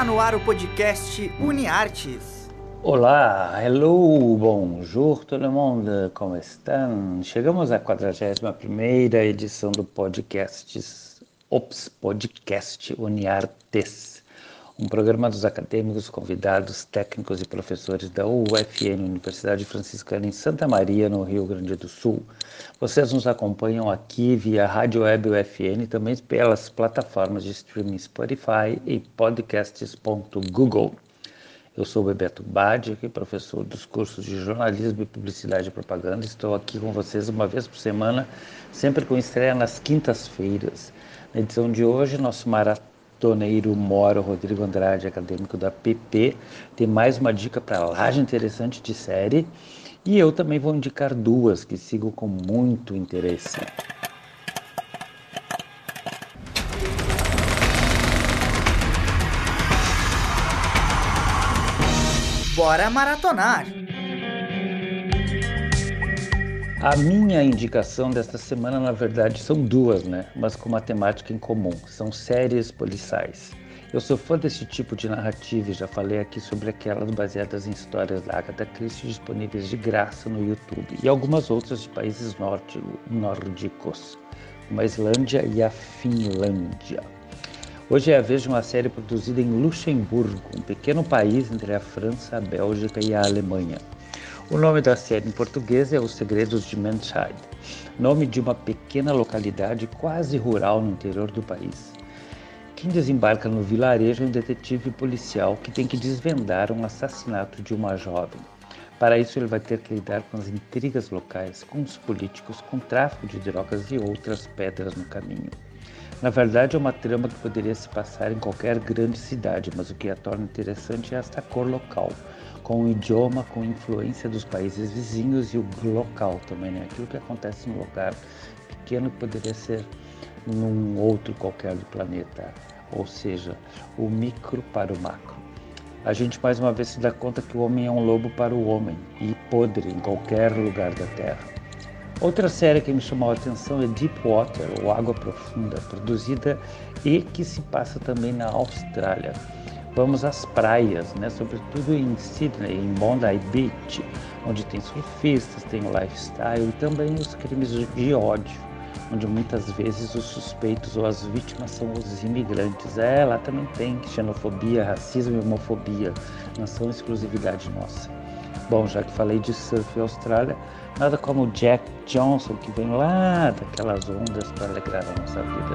Está no ar o podcast UniArtes. Olá, hello, bonjour todo mundo, como estão? Chegamos à 41ª edição do podcast Ops Podcast UniArtes, um programa dos acadêmicos, convidados, técnicos e professores da UFN, Universidade Franciscana em Santa Maria, no Rio Grande do Sul. Vocês nos acompanham aqui via Rádio Web UFN, também pelas plataformas de streaming Spotify e podcasts.google. Eu sou Bebeto Badi, professor dos cursos de jornalismo e publicidade e propaganda. Estou aqui com vocês uma vez por semana, sempre com estreia nas quintas-feiras. Na edição de hoje, nosso maratoneiro Moro Rodrigo Andrade, acadêmico da PP, tem mais uma dica para laje interessante de série. E eu também vou indicar duas que sigo com muito interesse. Bora maratonar! A minha indicação desta semana, na verdade, são duas, né? Mas com uma temática em comum. São séries policiais. Eu sou fã desse tipo de narrativa e já falei aqui sobre aquelas baseadas em histórias da Agatha Christie disponíveis de graça no YouTube e algumas outras de países norte, nórdicos, como a Islândia e a Finlândia. Hoje é a vez de uma série produzida em Luxemburgo, um pequeno país entre a França, a Bélgica e a Alemanha. O nome da série em português é Os Segredos de Menscheid, nome de uma pequena localidade quase rural no interior do país. Quem desembarca no vilarejo é um detetive policial que tem que desvendar um assassinato de uma jovem. Para isso, ele vai ter que lidar com as intrigas locais, com os políticos, com o tráfico de drogas e outras pedras no caminho. Na verdade, é uma trama que poderia se passar em qualquer grande cidade, mas o que a torna interessante é esta cor local, com o idioma, com influência dos países vizinhos e o local também, né? Aquilo que acontece em um lugar pequeno que poderia ser num outro qualquer do planeta, ou seja, o micro para o macro. A gente mais uma vez se dá conta que o homem é um lobo para o homem e podre em qualquer lugar da Terra. Outra série que me chamou a atenção é Deepwater, ou Água Profunda, produzida e que se passa também na Austrália. Vamos às praias, né? sobretudo em Sydney, em Bondi Beach, onde tem surfistas, tem o lifestyle e também os crimes de ódio, onde muitas vezes os suspeitos ou as vítimas são os imigrantes. É, lá também tem xenofobia, racismo e homofobia, não são exclusividade nossa. Bom, já que falei de surf e Austrália, nada como Jack Johnson que vem lá daquelas ondas para alegrar a nossa vida.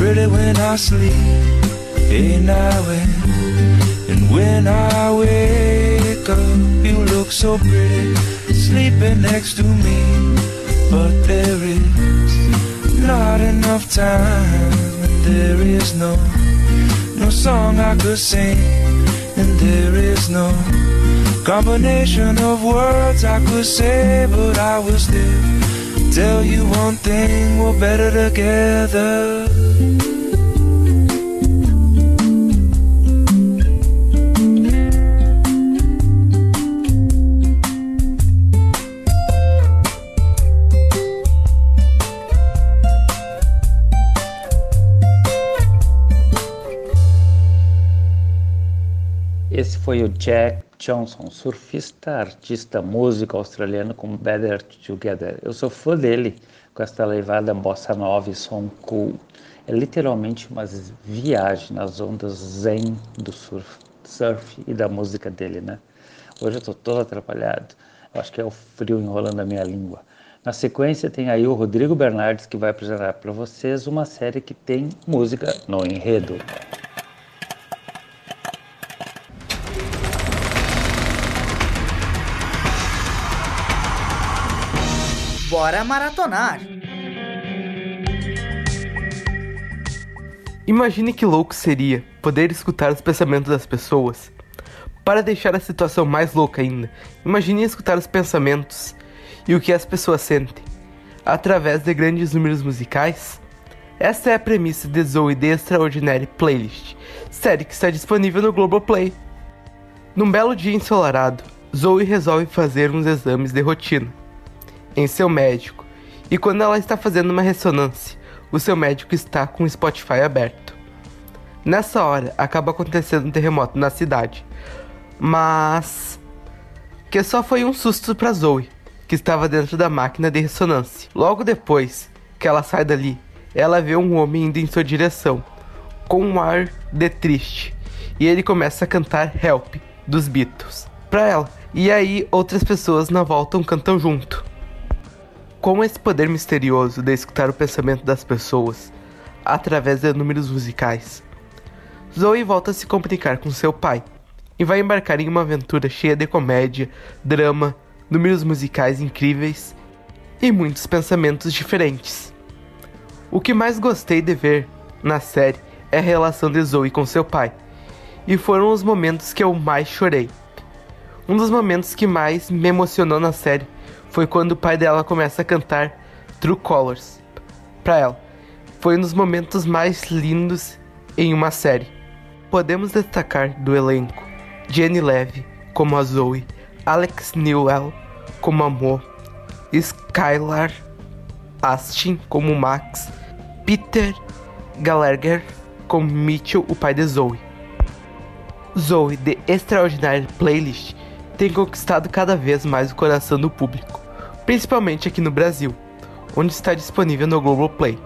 Pretty when I sleep. Hey, now and, and when I wake up, you look so pretty sleeping next to me. But there is not enough time, and there is no, no song I could sing, and there is no combination of words I could say, but I will still tell you one thing, we're better together. Foi o Jack Johnson, surfista, artista, músico australiano com Better Together. Eu sou fã dele com esta levada bossa nova e som cool. É literalmente uma viagem nas ondas zen do surf, surf e da música dele, né? Hoje eu tô todo atrapalhado. Eu acho que é o frio enrolando a minha língua. Na sequência tem aí o Rodrigo Bernardes que vai apresentar para vocês uma série que tem música no enredo. Bora maratonar! Imagine que louco seria poder escutar os pensamentos das pessoas. Para deixar a situação mais louca ainda, imagine escutar os pensamentos e o que as pessoas sentem através de grandes números musicais. Essa é a premissa de Zoe The Extraordinary Playlist, série que está disponível no Globoplay. Num belo dia ensolarado, Zoe resolve fazer uns exames de rotina em seu médico, e quando ela está fazendo uma ressonância, o seu médico está com o Spotify aberto. Nessa hora, acaba acontecendo um terremoto na cidade, mas que só foi um susto para Zoe, que estava dentro da máquina de ressonância. Logo depois que ela sai dali, ela vê um homem indo em sua direção, com um ar de triste, e ele começa a cantar Help dos Beatles para ela. E aí outras pessoas na volta cantam junto. Com esse poder misterioso de escutar o pensamento das pessoas através de números musicais, Zoe volta a se comunicar com seu pai e vai embarcar em uma aventura cheia de comédia, drama, números musicais incríveis e muitos pensamentos diferentes. O que mais gostei de ver na série é a relação de Zoe com seu pai, e foram os momentos que eu mais chorei. Um dos momentos que mais me emocionou na série foi quando o pai dela começa a cantar True Colors para ela. Foi um dos momentos mais lindos em uma série. Podemos destacar do elenco Jenny Levy como a Zoe, Alex Newell como a Mo, Skylar Astin como Max, Peter Gallagher como Mitchell, o pai de Zoe. Zoe, The Extraordinary Playlist, tem conquistado cada vez mais o coração do público principalmente aqui no Brasil, onde está disponível no Globoplay.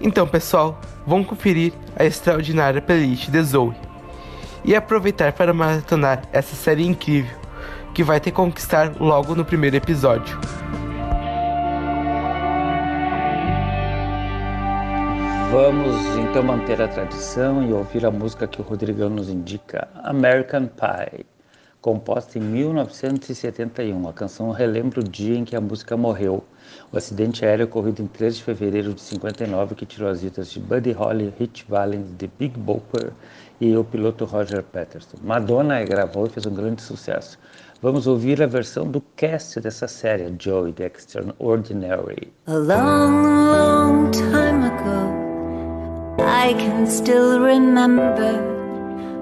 Então, pessoal, vamos conferir a extraordinária playlist de Zoe e aproveitar para maratonar essa série incrível que vai te conquistar logo no primeiro episódio. Vamos então manter a tradição e ouvir a música que o Rodrigão nos indica, American Pie composta em 1971. A canção relembra o dia em que a música morreu. O acidente aéreo ocorrido em 3 de fevereiro de 59 que tirou as vidas de Buddy Holly, Rich Valens, The Big Bopper e o piloto Roger Patterson. Madonna gravou e fez um grande sucesso. Vamos ouvir a versão do cast dessa série, Joey the Extraordinary. A long, long time ago, I can still remember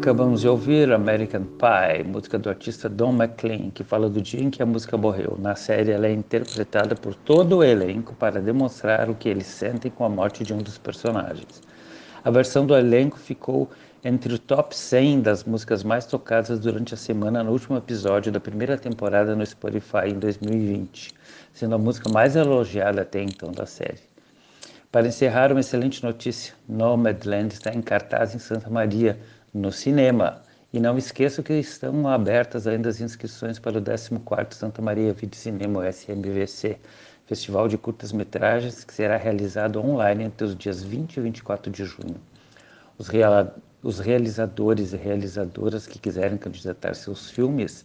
Acabamos de ouvir American Pie, música do artista Don McLean, que fala do dia em que a música morreu. Na série, ela é interpretada por todo o elenco para demonstrar o que eles sentem com a morte de um dos personagens. A versão do elenco ficou entre o top 100 das músicas mais tocadas durante a semana no último episódio da primeira temporada no Spotify em 2020, sendo a música mais elogiada até então da série. Para encerrar, uma excelente notícia: Nomadland está em cartaz em Santa Maria, no cinema. E não esqueça que estão abertas ainda as inscrições para o 14º Santa Maria Vídeo Cinema SMVC, festival de curtas-metragens que será realizado online entre os dias 20 e 24 de junho. Os, reala- os realizadores e realizadoras que quiserem candidatar seus filmes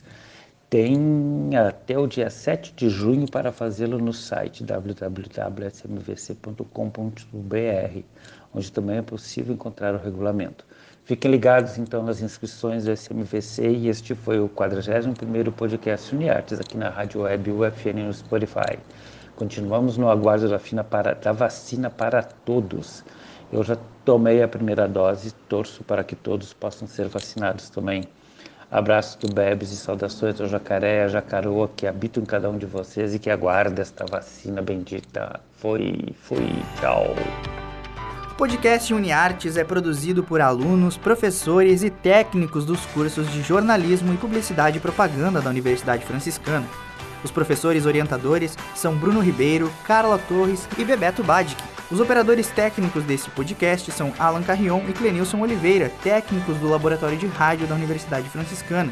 têm até o dia 7 de junho para fazê-lo no site www.smvc.com.br, onde também é possível encontrar o regulamento. Fiquem ligados então nas inscrições do SMVC e este foi o 41º podcast Uniartes aqui na Rádio Web UFN no Spotify. Continuamos no aguardo da, para, da vacina para todos. Eu já tomei a primeira dose, torço para que todos possam ser vacinados também. Abraço do Bebes e saudações ao jacaré à jacaroa que habitam em cada um de vocês e que aguarda esta vacina bendita. Foi, foi, tchau. O podcast UniArtes é produzido por alunos, professores e técnicos dos cursos de jornalismo e publicidade e propaganda da Universidade Franciscana. Os professores orientadores são Bruno Ribeiro, Carla Torres e Bebeto Badic. Os operadores técnicos desse podcast são Alan Carrion e Clenilson Oliveira, técnicos do Laboratório de Rádio da Universidade Franciscana.